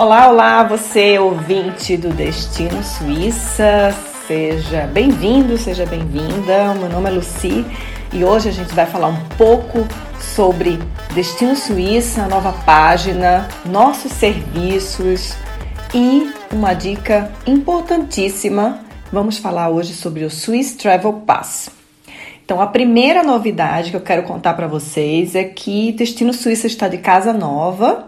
Olá, olá, você ouvinte do Destino Suíça, seja bem-vindo, seja bem-vinda. Meu nome é Luci e hoje a gente vai falar um pouco sobre Destino Suíça, nova página, nossos serviços e uma dica importantíssima. Vamos falar hoje sobre o Swiss Travel Pass. Então, a primeira novidade que eu quero contar para vocês é que Destino Suíça está de casa nova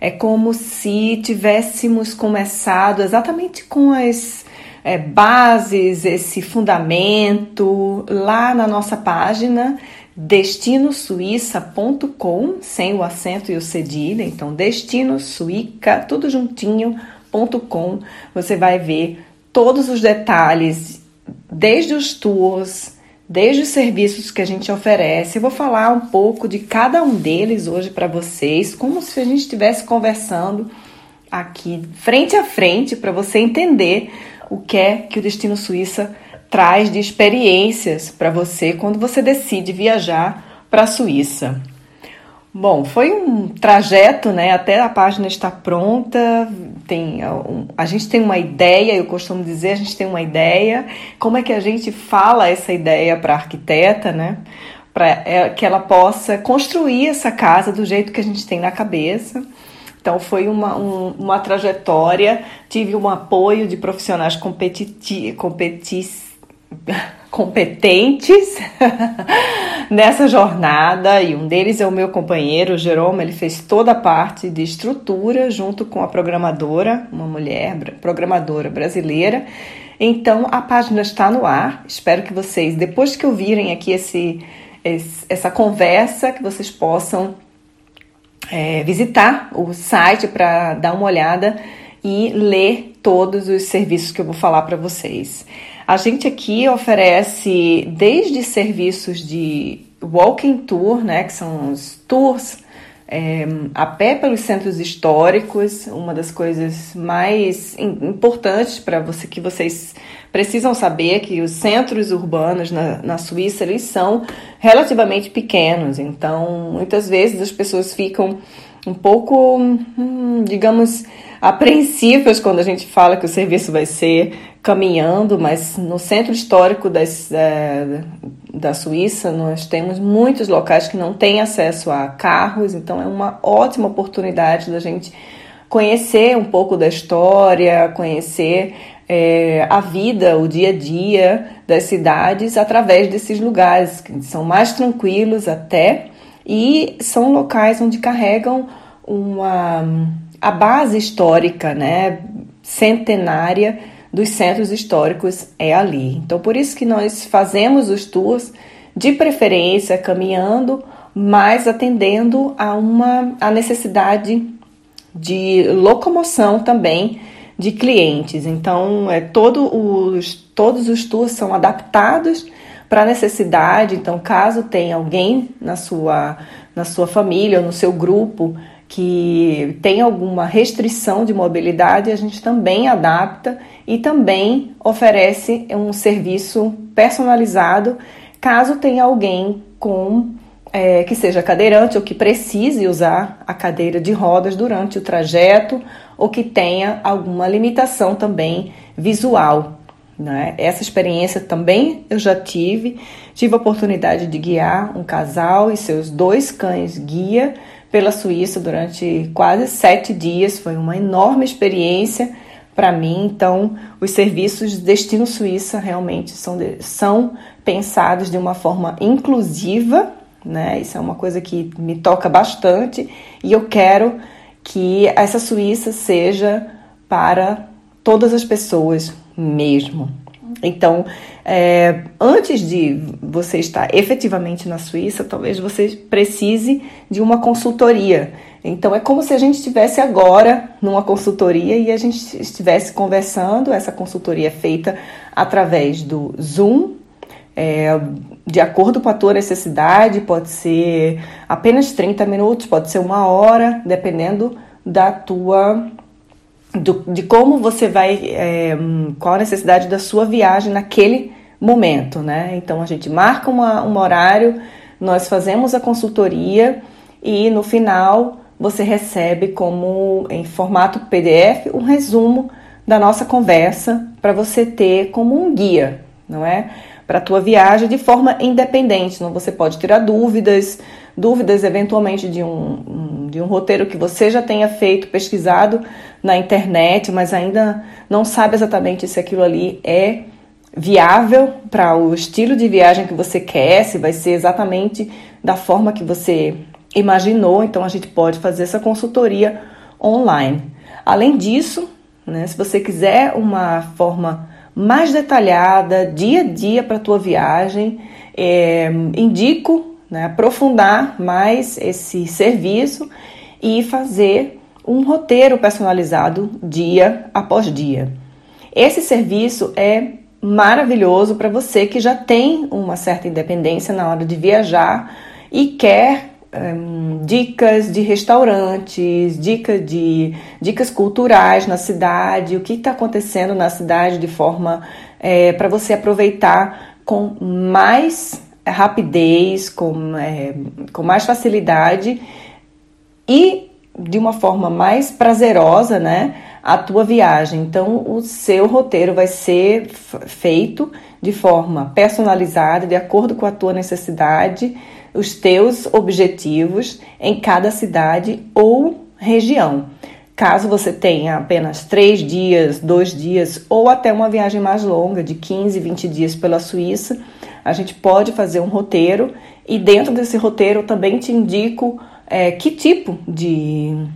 é como se tivéssemos começado exatamente com as é, bases, esse fundamento lá na nossa página destinosuiça.com, sem o acento e o cedilha, então destinosuica, tudo juntinho.com. Você vai ver todos os detalhes, desde os tours, desde os serviços que a gente oferece. Eu vou falar um pouco de cada um deles hoje para vocês, como se a gente estivesse conversando aqui frente a frente para você entender o que é que o Destino Suíça traz de experiências para você quando você decide viajar para a Suíça. Bom, foi um trajeto, né? Até a página estar pronta, tem a gente tem uma ideia, eu costumo dizer, a gente tem uma ideia. Como é que a gente fala essa ideia para a arquiteta, né? Para é, que ela possa construir essa casa do jeito que a gente tem na cabeça. Então foi uma, um, uma trajetória, tive um apoio de profissionais competitivos, competi competentes nessa jornada e um deles é o meu companheiro, o Jerome, ele fez toda a parte de estrutura junto com a programadora, uma mulher programadora brasileira. Então a página está no ar. Espero que vocês, depois que ouvirem aqui esse, esse essa conversa, que vocês possam é, visitar o site para dar uma olhada e ler todos os serviços que eu vou falar para vocês. A gente aqui oferece desde serviços de walking tour, né, que são os tours é, a pé pelos centros históricos, uma das coisas mais importantes para você que vocês precisam saber que os centros urbanos na, na Suíça eles são relativamente pequenos, então muitas vezes as pessoas ficam um pouco, hum, digamos, apreensivas quando a gente fala que o serviço vai ser caminhando, mas no centro histórico das, da, da Suíça nós temos muitos locais que não têm acesso a carros, então é uma ótima oportunidade da gente conhecer um pouco da história, conhecer é, a vida, o dia a dia das cidades através desses lugares, que são mais tranquilos até e são locais onde carregam uma a base histórica, né, centenária dos centros históricos é ali. Então, por isso que nós fazemos os tours de preferência caminhando, mas atendendo a uma a necessidade de locomoção também de clientes. Então, é todo os, todos os tours são adaptados para a necessidade. Então, caso tenha alguém na sua, na sua família ou no seu grupo que tem alguma restrição de mobilidade, a gente também adapta e também oferece um serviço personalizado caso tenha alguém com é, que seja cadeirante ou que precise usar a cadeira de rodas durante o trajeto ou que tenha alguma limitação também visual. Né? Essa experiência também eu já tive. Tive a oportunidade de guiar um casal e seus dois cães guia pela Suíça durante quase sete dias. Foi uma enorme experiência para mim. Então, os serviços de Destino Suíça realmente são, de, são pensados de uma forma inclusiva, né? Isso é uma coisa que me toca bastante e eu quero que essa Suíça seja para todas as pessoas mesmo. Então, é, antes de você estar efetivamente na Suíça, talvez você precise de uma consultoria. Então, é como se a gente estivesse agora numa consultoria e a gente estivesse conversando. Essa consultoria é feita através do Zoom, é, de acordo com a tua necessidade, pode ser apenas 30 minutos, pode ser uma hora, dependendo da tua do, de como você vai, é, qual a necessidade da sua viagem naquele momento, né? Então a gente marca uma, um horário, nós fazemos a consultoria e no final você recebe como em formato PDF um resumo da nossa conversa para você ter como um guia, não é? Para a tua viagem de forma independente. Não você pode tirar dúvidas, dúvidas eventualmente de um, de um roteiro que você já tenha feito, pesquisado na internet, mas ainda não sabe exatamente se aquilo ali é viável para o estilo de viagem que você quer, se vai ser exatamente da forma que você imaginou. Então a gente pode fazer essa consultoria online. Além disso, né, se você quiser uma forma mais detalhada, dia a dia para a tua viagem, é, indico né, aprofundar mais esse serviço e fazer um roteiro personalizado dia após dia. Esse serviço é maravilhoso para você que já tem uma certa independência na hora de viajar e quer um, dicas de restaurantes, dicas de dicas culturais na cidade, o que está acontecendo na cidade de forma é, para você aproveitar com mais rapidez, com, é, com mais facilidade e de uma forma mais prazerosa, né? a tua viagem. Então, o seu roteiro vai ser feito de forma personalizada, de acordo com a tua necessidade, os teus objetivos em cada cidade ou região. Caso você tenha apenas três dias, dois dias ou até uma viagem mais longa, de 15, 20 dias pela Suíça, a gente pode fazer um roteiro e dentro desse roteiro eu também te indico é, que tipo de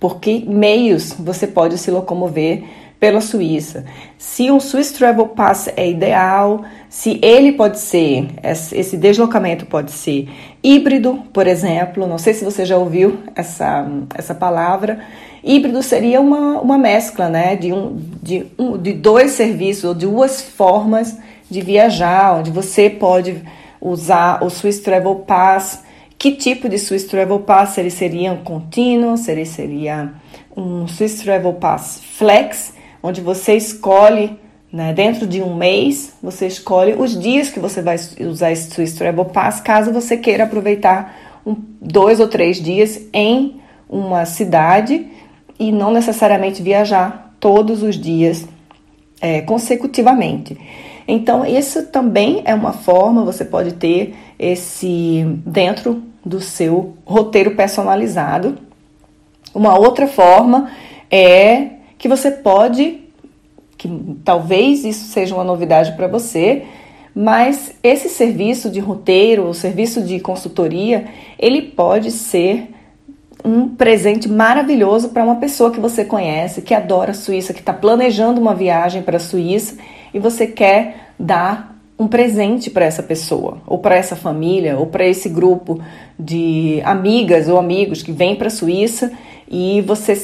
por que meios você pode se locomover pela Suíça. Se um Swiss Travel Pass é ideal, se ele pode ser, esse deslocamento pode ser híbrido, por exemplo, não sei se você já ouviu essa, essa palavra. Híbrido seria uma, uma mescla né, de, um, de, um, de dois serviços ou duas formas de viajar, onde você pode usar o Swiss Travel Pass que tipo de Swiss Travel Pass? Ele seria um contínuo, ele seria um Swiss Travel Pass Flex, onde você escolhe, né, dentro de um mês, você escolhe os dias que você vai usar esse Swiss Travel Pass, caso você queira aproveitar um, dois ou três dias em uma cidade e não necessariamente viajar todos os dias é, consecutivamente. Então, isso também é uma forma, você pode ter esse dentro do seu roteiro personalizado. Uma outra forma é que você pode, que talvez isso seja uma novidade para você, mas esse serviço de roteiro, o serviço de consultoria, ele pode ser um presente maravilhoso para uma pessoa que você conhece, que adora a Suíça, que está planejando uma viagem para a Suíça e você quer dar um presente para essa pessoa, ou para essa família, ou para esse grupo de amigas ou amigos que vêm para a Suíça e você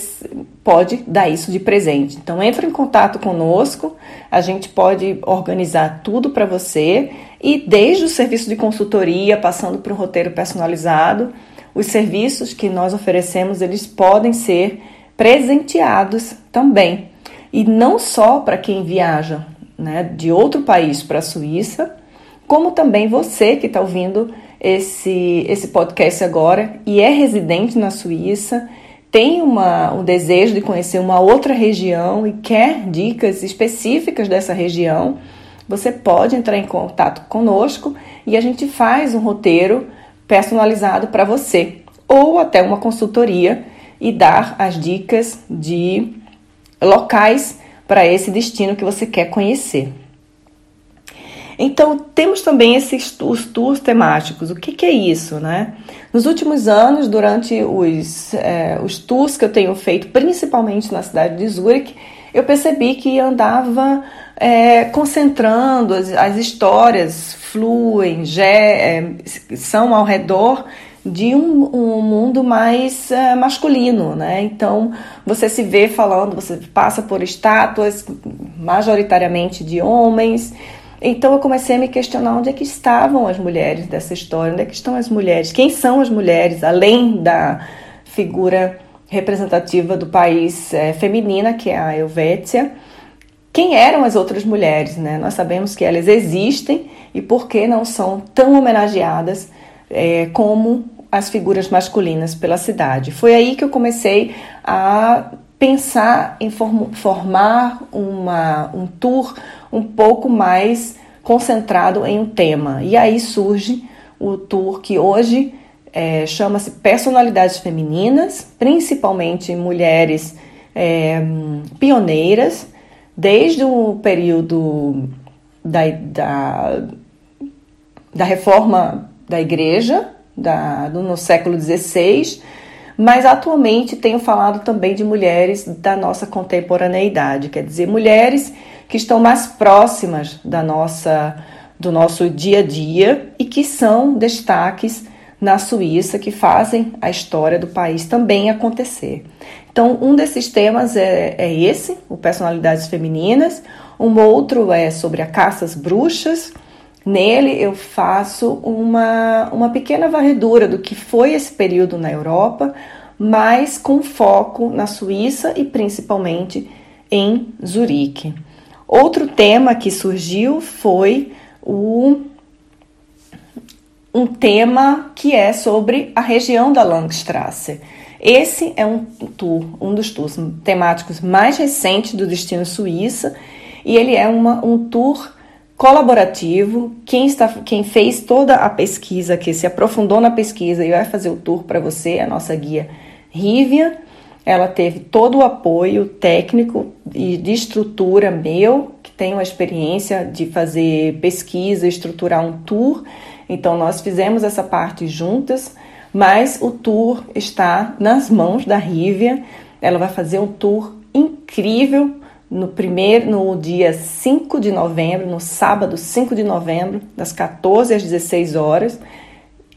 pode dar isso de presente. Então entre em contato conosco, a gente pode organizar tudo para você e desde o serviço de consultoria, passando para o roteiro personalizado, os serviços que nós oferecemos, eles podem ser presenteados também. E não só para quem viaja né, de outro país para a Suíça, como também você que está ouvindo esse, esse podcast agora e é residente na Suíça, tem uma, um desejo de conhecer uma outra região e quer dicas específicas dessa região, você pode entrar em contato conosco e a gente faz um roteiro personalizado para você, ou até uma consultoria e dar as dicas de locais para esse destino que você quer conhecer. Então, temos também esses os tours temáticos. O que, que, é isso, né? Nos últimos anos, durante os, é, os tours que eu tenho feito, principalmente na cidade de Zurich, eu percebi que andava é, concentrando as, as, histórias, fluem, é, são ao redor de um, um mundo mais é, masculino, né? Então você se vê falando, você passa por estátuas majoritariamente de homens. Então eu comecei a me questionar onde é que estavam as mulheres dessa história, onde é que estão as mulheres, quem são as mulheres, além da figura representativa do país é, feminina, que é a Helvétia. Quem eram as outras mulheres, né? Nós sabemos que elas existem e por que não são tão homenageadas é, como as figuras masculinas pela cidade. Foi aí que eu comecei a pensar em form formar uma, um tour um pouco mais concentrado em um tema. E aí surge o tour que hoje é, chama-se Personalidades Femininas, principalmente mulheres é, pioneiras, desde o período da, da, da reforma da igreja, da, no século XVI, mas atualmente tenho falado também de mulheres da nossa contemporaneidade, quer dizer, mulheres que estão mais próximas da nossa, do nosso dia a dia e que são destaques na Suíça que fazem a história do país também acontecer. Então, um desses temas é, é esse, o Personalidades Femininas. Um outro é sobre a caça às bruxas. Nele eu faço uma, uma pequena varredura do que foi esse período na Europa, mas com foco na Suíça e principalmente em Zurique. Outro tema que surgiu foi o um tema que é sobre a região da Langstrasse. Esse é um tour, um dos tours temáticos mais recentes do Destino Suíça, e ele é uma, um tour colaborativo. Quem, está, quem fez toda a pesquisa, que se aprofundou na pesquisa e vai fazer o tour para você, a nossa guia Rívia. Ela teve todo o apoio técnico e de estrutura meu, que tenho a experiência de fazer pesquisa, estruturar um tour então nós fizemos essa parte juntas, mas o tour está nas mãos da Rívia. Ela vai fazer um tour incrível no primeiro no dia 5 de novembro, no sábado 5 de novembro, das 14 às 16 horas,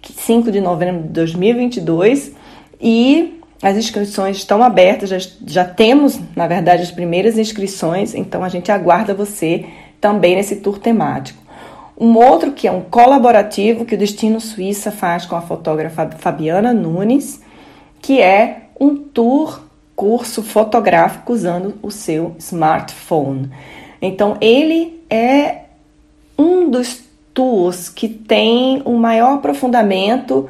5 de novembro de 2022, e as inscrições estão abertas, já, já temos, na verdade, as primeiras inscrições, então a gente aguarda você também nesse tour temático. Um outro que é um colaborativo que o Destino Suíça faz com a fotógrafa Fabiana Nunes, que é um tour curso fotográfico usando o seu smartphone. Então ele é um dos tours que tem um maior aprofundamento,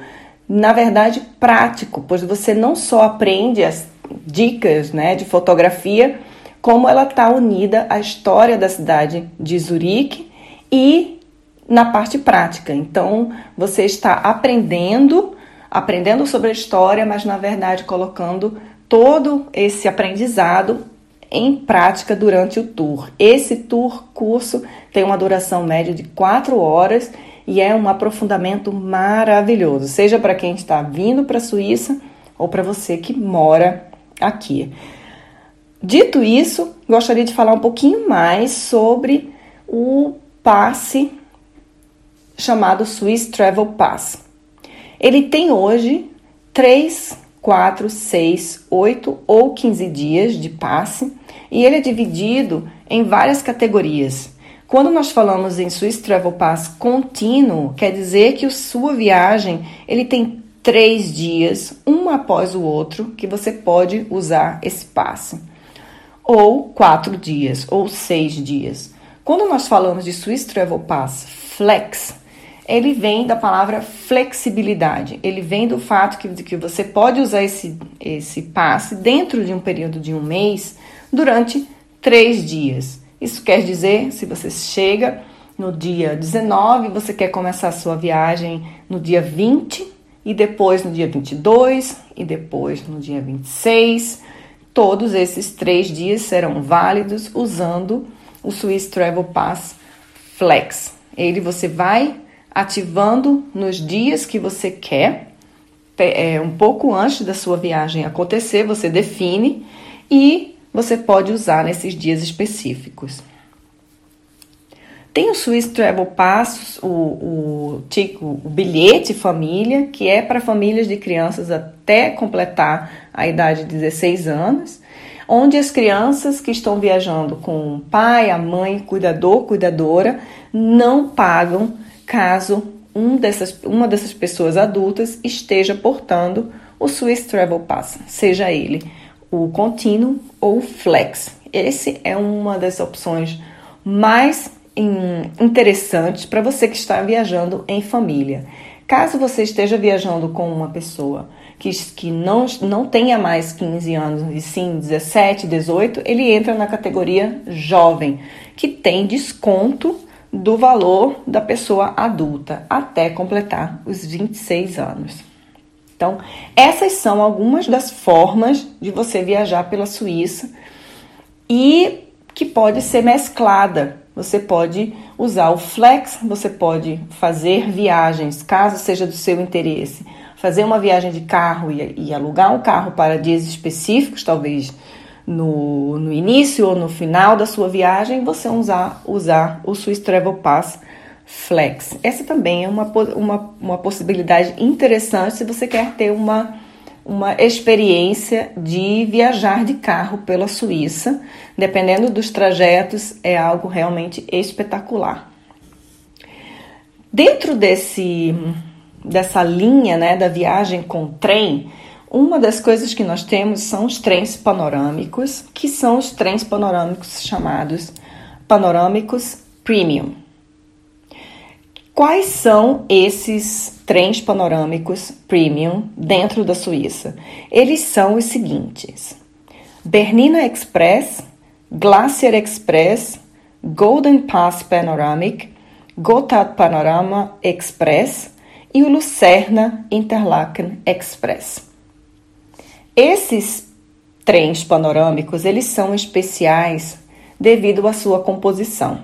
na verdade prático, pois você não só aprende as dicas né, de fotografia, como ela está unida à história da cidade de Zurique e na parte prática. Então, você está aprendendo, aprendendo sobre a história, mas na verdade colocando todo esse aprendizado em prática durante o tour. Esse tour curso tem uma duração média de quatro horas e é um aprofundamento maravilhoso, seja para quem está vindo para a Suíça ou para você que mora aqui. Dito isso, gostaria de falar um pouquinho mais sobre o passe chamado Swiss Travel Pass. Ele tem hoje 3, 4, 6, 8 ou 15 dias de passe e ele é dividido em várias categorias. Quando nós falamos em Swiss Travel Pass contínuo, quer dizer que a sua viagem ele tem três dias, um após o outro, que você pode usar esse passe. Ou quatro dias, ou seis dias. Quando nós falamos de Swiss Travel Pass Flex, ele vem da palavra flexibilidade. Ele vem do fato que, que você pode usar esse, esse passe dentro de um período de um mês durante três dias. Isso quer dizer, se você chega no dia 19, você quer começar a sua viagem no dia 20 e depois no dia 22 e depois no dia 26. Todos esses três dias serão válidos usando o Swiss Travel Pass Flex. Ele você vai ativando nos dias que você quer, é, um pouco antes da sua viagem acontecer, você define e você pode usar nesses dias específicos. Tem o Swiss Travel Pass, o, o, o, bilhete família, que é para famílias de crianças até completar a idade de 16 anos, onde as crianças que estão viajando com o pai, a mãe, cuidador, cuidadora, não pagam caso um dessas, uma dessas pessoas adultas esteja portando o Swiss Travel Pass, seja ele o contínuo ou flex. Esse é uma das opções mais interessantes para você que está viajando em família. Caso você esteja viajando com uma pessoa que, que não, não tenha mais 15 anos, e sim 17, 18, ele entra na categoria jovem, que tem desconto do valor da pessoa adulta até completar os 26 anos. Então, essas são algumas das formas de você viajar pela Suíça e que pode ser mesclada. Você pode usar o Flex, você pode fazer viagens, caso seja do seu interesse, fazer uma viagem de carro e, e alugar um carro para dias específicos, talvez no, no início ou no final da sua viagem, você usar, usar o Swiss Travel Pass Flex. Essa também é uma, uma, uma possibilidade interessante se você quer ter uma, uma experiência de viajar de carro pela Suíça. Dependendo dos trajetos, é algo realmente espetacular. Dentro desse, dessa linha né, da viagem com trem, uma das coisas que nós temos são os trens panorâmicos, que são os trens panorâmicos chamados panorâmicos premium. Quais são esses trens panorâmicos premium dentro da Suíça? Eles são os seguintes: Bernina Express, Glacier Express, Golden Pass Panoramic, Gotthard Panorama Express e o Lucerna Interlaken Express. Esses trens panorâmicos, eles são especiais devido à sua composição.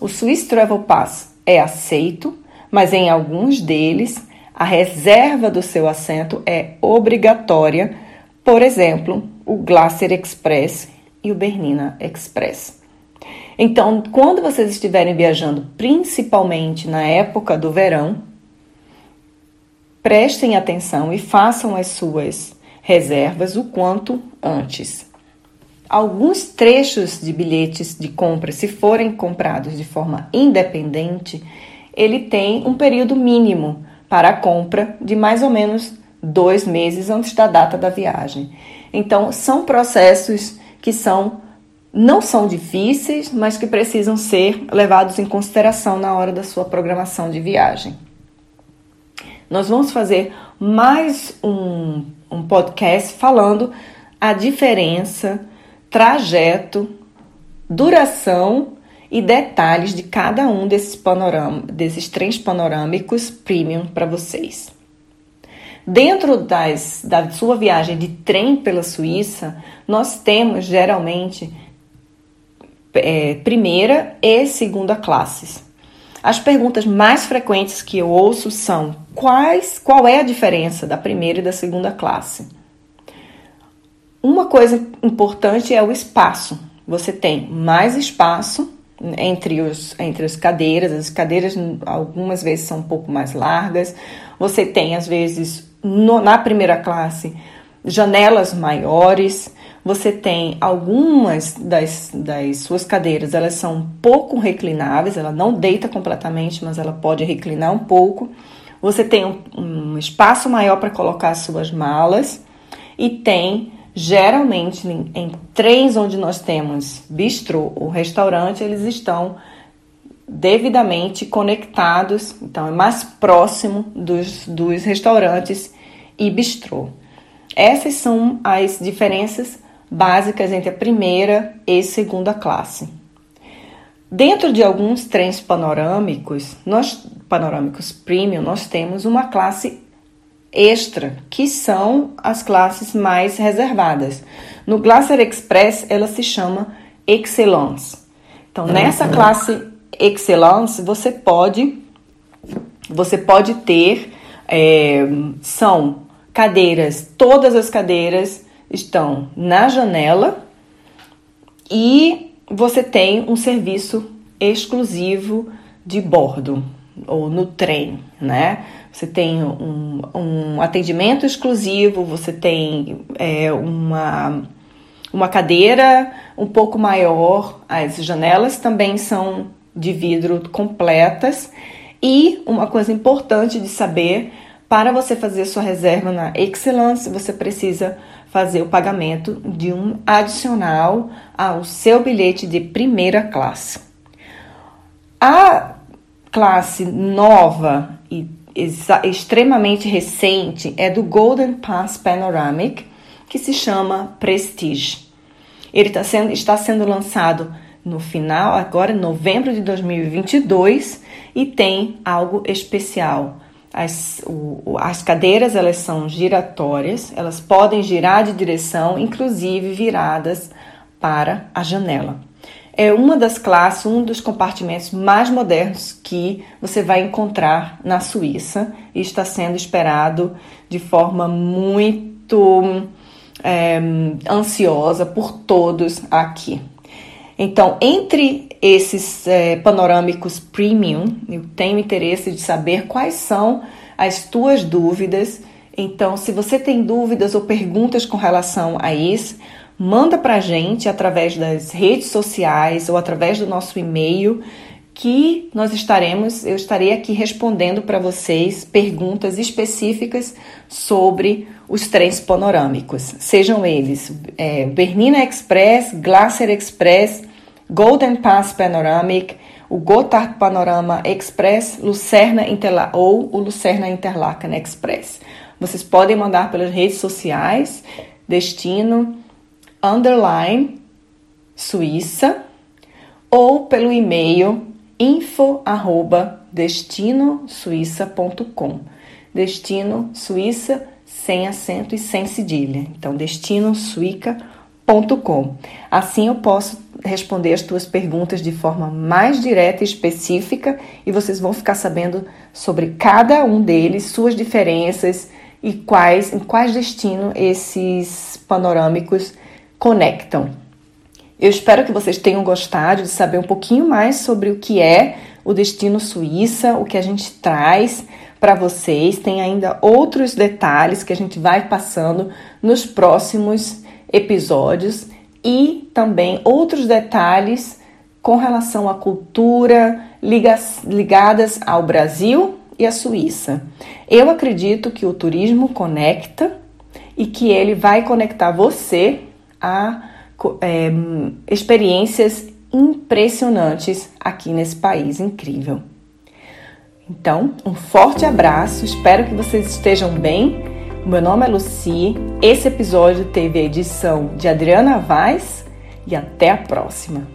O Swiss Travel Pass é aceito, mas em alguns deles a reserva do seu assento é obrigatória, por exemplo, o Glacier Express e o Bernina Express. Então, quando vocês estiverem viajando, principalmente na época do verão, prestem atenção e façam as suas reservas o quanto antes. Alguns trechos de bilhetes de compra, se forem comprados de forma independente, ele tem um período mínimo para a compra de mais ou menos dois meses antes da data da viagem. Então, são processos que são não são difíceis, mas que precisam ser levados em consideração na hora da sua programação de viagem. Nós vamos fazer mais um um podcast falando a diferença, trajeto, duração e detalhes de cada um desses, panorama, desses trens panorâmicos premium para vocês. Dentro das, da sua viagem de trem pela Suíça, nós temos geralmente é, primeira e segunda classes. As perguntas mais frequentes que eu ouço são: quais, qual é a diferença da primeira e da segunda classe? Uma coisa importante é o espaço. Você tem mais espaço entre, os, entre as cadeiras, as cadeiras algumas vezes são um pouco mais largas. Você tem, às vezes, no, na primeira classe, janelas maiores. Você tem algumas das, das suas cadeiras, elas são um pouco reclináveis, ela não deita completamente, mas ela pode reclinar um pouco. Você tem um, um espaço maior para colocar as suas malas e tem geralmente em, em trens onde nós temos bistrô ou restaurante, eles estão devidamente conectados, então é mais próximo dos, dos restaurantes e bistrô. Essas são as diferenças básicas entre a primeira e segunda classe. Dentro de alguns trens panorâmicos, nós panorâmicos premium, nós temos uma classe extra, que são as classes mais reservadas. No Glacier Express, ela se chama Excellence. Então, nessa classe Excellence, você pode você pode ter é, são cadeiras, todas as cadeiras estão na janela e você tem um serviço exclusivo de bordo ou no trem, né? Você tem um, um atendimento exclusivo, você tem é, uma, uma cadeira um pouco maior, as janelas também são de vidro completas e uma coisa importante de saber para você fazer sua reserva na Excellence, você precisa fazer o pagamento de um adicional ao seu bilhete de primeira classe. A classe nova e extremamente recente é do Golden Pass Panoramic, que se chama Prestige. Ele tá sendo, está sendo lançado no final, agora em novembro de 2022, e tem algo especial. As, o, as cadeiras elas são giratórias, elas podem girar de direção, inclusive viradas para a janela. É uma das classes, um dos compartimentos mais modernos que você vai encontrar na Suíça e está sendo esperado de forma muito é, ansiosa por todos aqui. Então, entre esses é, panorâmicos premium, eu tenho interesse de saber quais são as tuas dúvidas. Então, se você tem dúvidas ou perguntas com relação a isso, manda para a gente através das redes sociais ou através do nosso e-mail que nós estaremos, eu estarei aqui respondendo para vocês perguntas específicas sobre os trens panorâmicos, sejam eles é, Bernina Express, Glacier Express, Golden Pass Panoramic, o Gotthard Panorama Express, Lucerna Interla ou o Lucerna Interlaken Express. Vocês podem mandar pelas redes sociais, destino, underline, Suíça, ou pelo e-mail info arroba destinosuíça.com. Destino Suíça sem acento e sem cedilha. Então, destinosuica.com. Assim eu posso responder as tuas perguntas de forma mais direta e específica e vocês vão ficar sabendo sobre cada um deles, suas diferenças e quais em quais destino esses panorâmicos conectam. Eu espero que vocês tenham gostado de saber um pouquinho mais sobre o que é o destino Suíça, o que a gente traz para vocês. Tem ainda outros detalhes que a gente vai passando nos próximos episódios e também outros detalhes com relação à cultura ligadas ao Brasil e à Suíça. Eu acredito que o turismo conecta e que ele vai conectar você a é, experiências impressionantes aqui nesse país incrível. Então, um forte abraço, espero que vocês estejam bem. Meu nome é Luci, esse episódio teve a edição de Adriana Vaz e até a próxima.